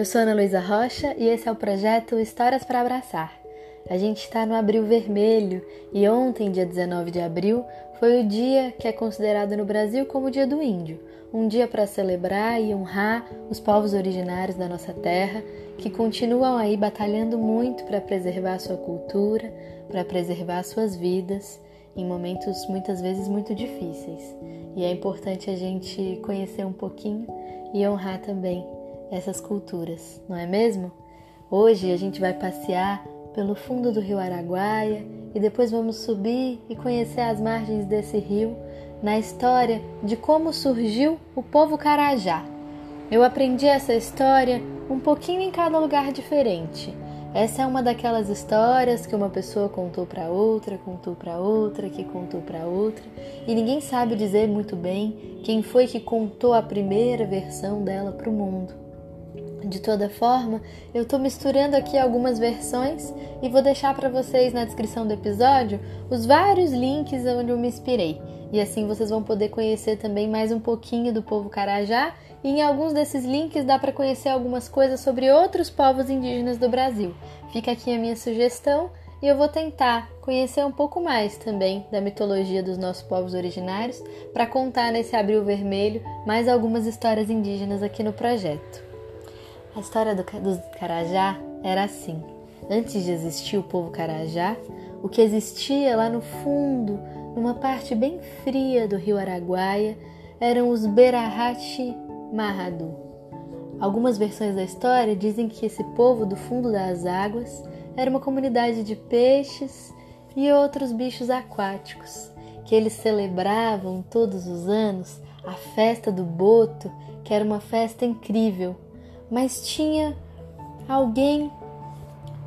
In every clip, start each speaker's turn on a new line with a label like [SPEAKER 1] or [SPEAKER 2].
[SPEAKER 1] Eu sou Ana Luísa Rocha e esse é o projeto Histórias para Abraçar. A gente está no Abril Vermelho e ontem, dia 19 de abril, foi o dia que é considerado no Brasil como o Dia do Índio, um dia para celebrar e honrar os povos originários da nossa terra que continuam aí batalhando muito para preservar a sua cultura, para preservar suas vidas em momentos muitas vezes muito difíceis. E é importante a gente conhecer um pouquinho e honrar também essas culturas, não é mesmo? Hoje a gente vai passear pelo fundo do rio Araguaia e depois vamos subir e conhecer as margens desse rio na história de como surgiu o povo Carajá. Eu aprendi essa história um pouquinho em cada lugar diferente. Essa é uma daquelas histórias que uma pessoa contou para outra, contou para outra, que contou para outra, e ninguém sabe dizer muito bem quem foi que contou a primeira versão dela para o mundo. De toda forma, eu estou misturando aqui algumas versões e vou deixar para vocês na descrição do episódio os vários links onde eu me inspirei. E assim vocês vão poder conhecer também mais um pouquinho do povo Carajá. E em alguns desses links dá para conhecer algumas coisas sobre outros povos indígenas do Brasil. Fica aqui a minha sugestão e eu vou tentar conhecer um pouco mais também da mitologia dos nossos povos originários para contar nesse abril vermelho mais algumas histórias indígenas aqui no projeto. A história do, do Carajá era assim. Antes de existir o povo Carajá, o que existia lá no fundo, numa parte bem fria do rio Araguaia, eram os Berahati Mahadu. Algumas versões da história dizem que esse povo do fundo das águas era uma comunidade de peixes e outros bichos aquáticos, que eles celebravam todos os anos a festa do Boto, que era uma festa incrível mas tinha alguém,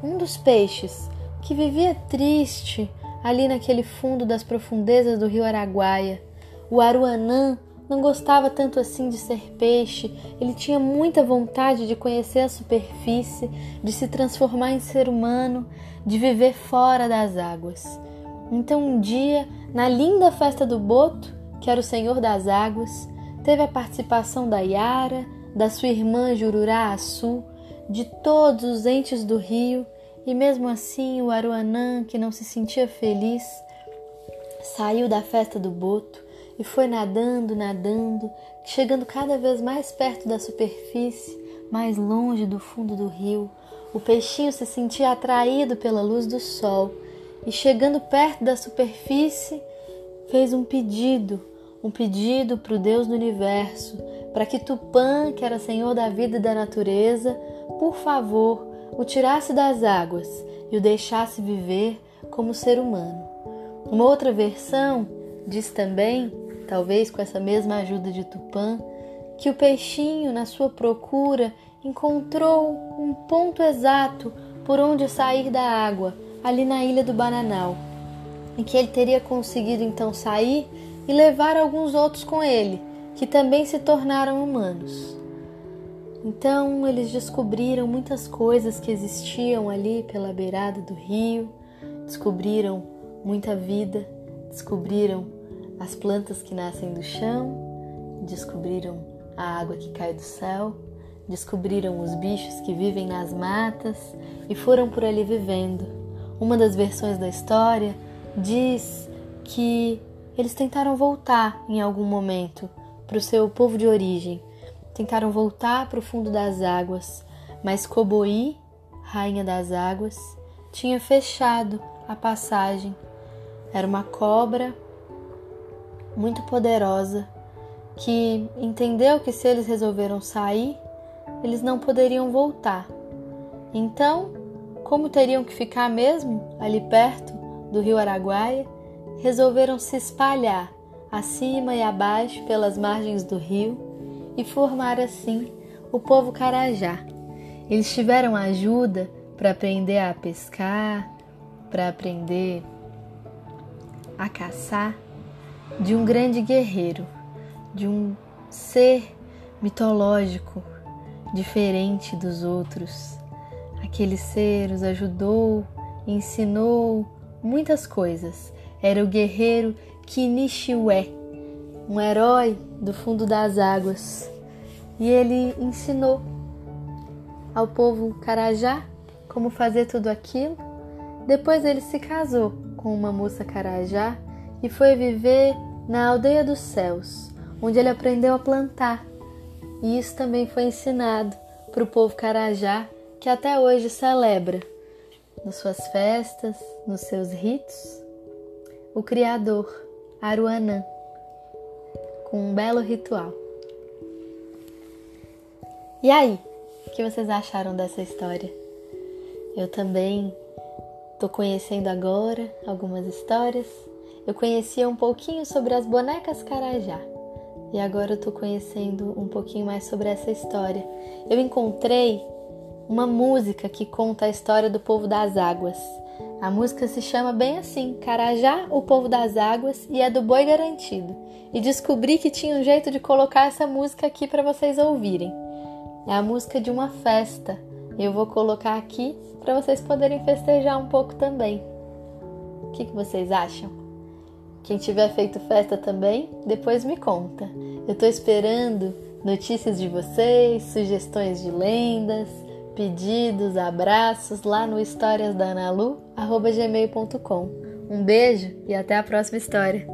[SPEAKER 1] um dos peixes, que vivia triste ali naquele fundo das profundezas do rio Araguaia. O Aruanã não gostava tanto assim de ser peixe, ele tinha muita vontade de conhecer a superfície, de se transformar em ser humano, de viver fora das águas. Então, um dia, na linda festa do Boto, que era o senhor das águas, teve a participação da Yara, da sua irmã Jururá Açu, de todos os entes do rio, e mesmo assim o Aruanã, que não se sentia feliz, saiu da festa do boto e foi nadando, nadando, chegando cada vez mais perto da superfície, mais longe do fundo do rio. O peixinho se sentia atraído pela luz do sol e, chegando perto da superfície, fez um pedido, um pedido para o Deus do universo, para que Tupã, que era senhor da vida e da natureza, por favor, o tirasse das águas e o deixasse viver como ser humano. Uma outra versão diz também, talvez com essa mesma ajuda de Tupã, que o peixinho, na sua procura, encontrou um ponto exato por onde sair da água, ali na ilha do Bananal, e que ele teria conseguido então sair e levar alguns outros com ele que também se tornaram humanos. Então eles descobriram muitas coisas que existiam ali pela beirada do rio, descobriram muita vida, descobriram as plantas que nascem do chão, descobriram a água que cai do céu, descobriram os bichos que vivem nas matas e foram por ali vivendo. Uma das versões da história diz que eles tentaram voltar em algum momento para o seu povo de origem. Tentaram voltar para o fundo das águas, mas Coboí, rainha das águas, tinha fechado a passagem. Era uma cobra muito poderosa que entendeu que se eles resolveram sair, eles não poderiam voltar. Então, como teriam que ficar mesmo ali perto do rio Araguaia, resolveram se espalhar acima e abaixo pelas margens do rio e formar assim o povo Carajá. Eles tiveram ajuda para aprender a pescar, para aprender a caçar de um grande guerreiro, de um ser mitológico diferente dos outros. Aquele ser os ajudou, ensinou muitas coisas. Era o guerreiro Kinishiwe, um herói do fundo das águas, e ele ensinou ao povo Carajá como fazer tudo aquilo. Depois ele se casou com uma moça Carajá e foi viver na aldeia dos céus, onde ele aprendeu a plantar. E isso também foi ensinado para o povo Carajá, que até hoje celebra nas suas festas, nos seus ritos, o Criador, Aruanã, com um belo ritual. E aí, o que vocês acharam dessa história? Eu também estou conhecendo agora algumas histórias. Eu conhecia um pouquinho sobre as bonecas Carajá e agora eu estou conhecendo um pouquinho mais sobre essa história. Eu encontrei uma música que conta a história do povo das águas. A música se chama bem assim, Carajá, o povo das águas, e é do Boi Garantido. E descobri que tinha um jeito de colocar essa música aqui para vocês ouvirem. É a música de uma festa. Eu vou colocar aqui para vocês poderem festejar um pouco também. O que, que vocês acham? Quem tiver feito festa também, depois me conta. Eu estou esperando notícias de vocês, sugestões de lendas, pedidos, abraços lá no historiasdanalu@gmail.com. Um beijo e até a próxima história.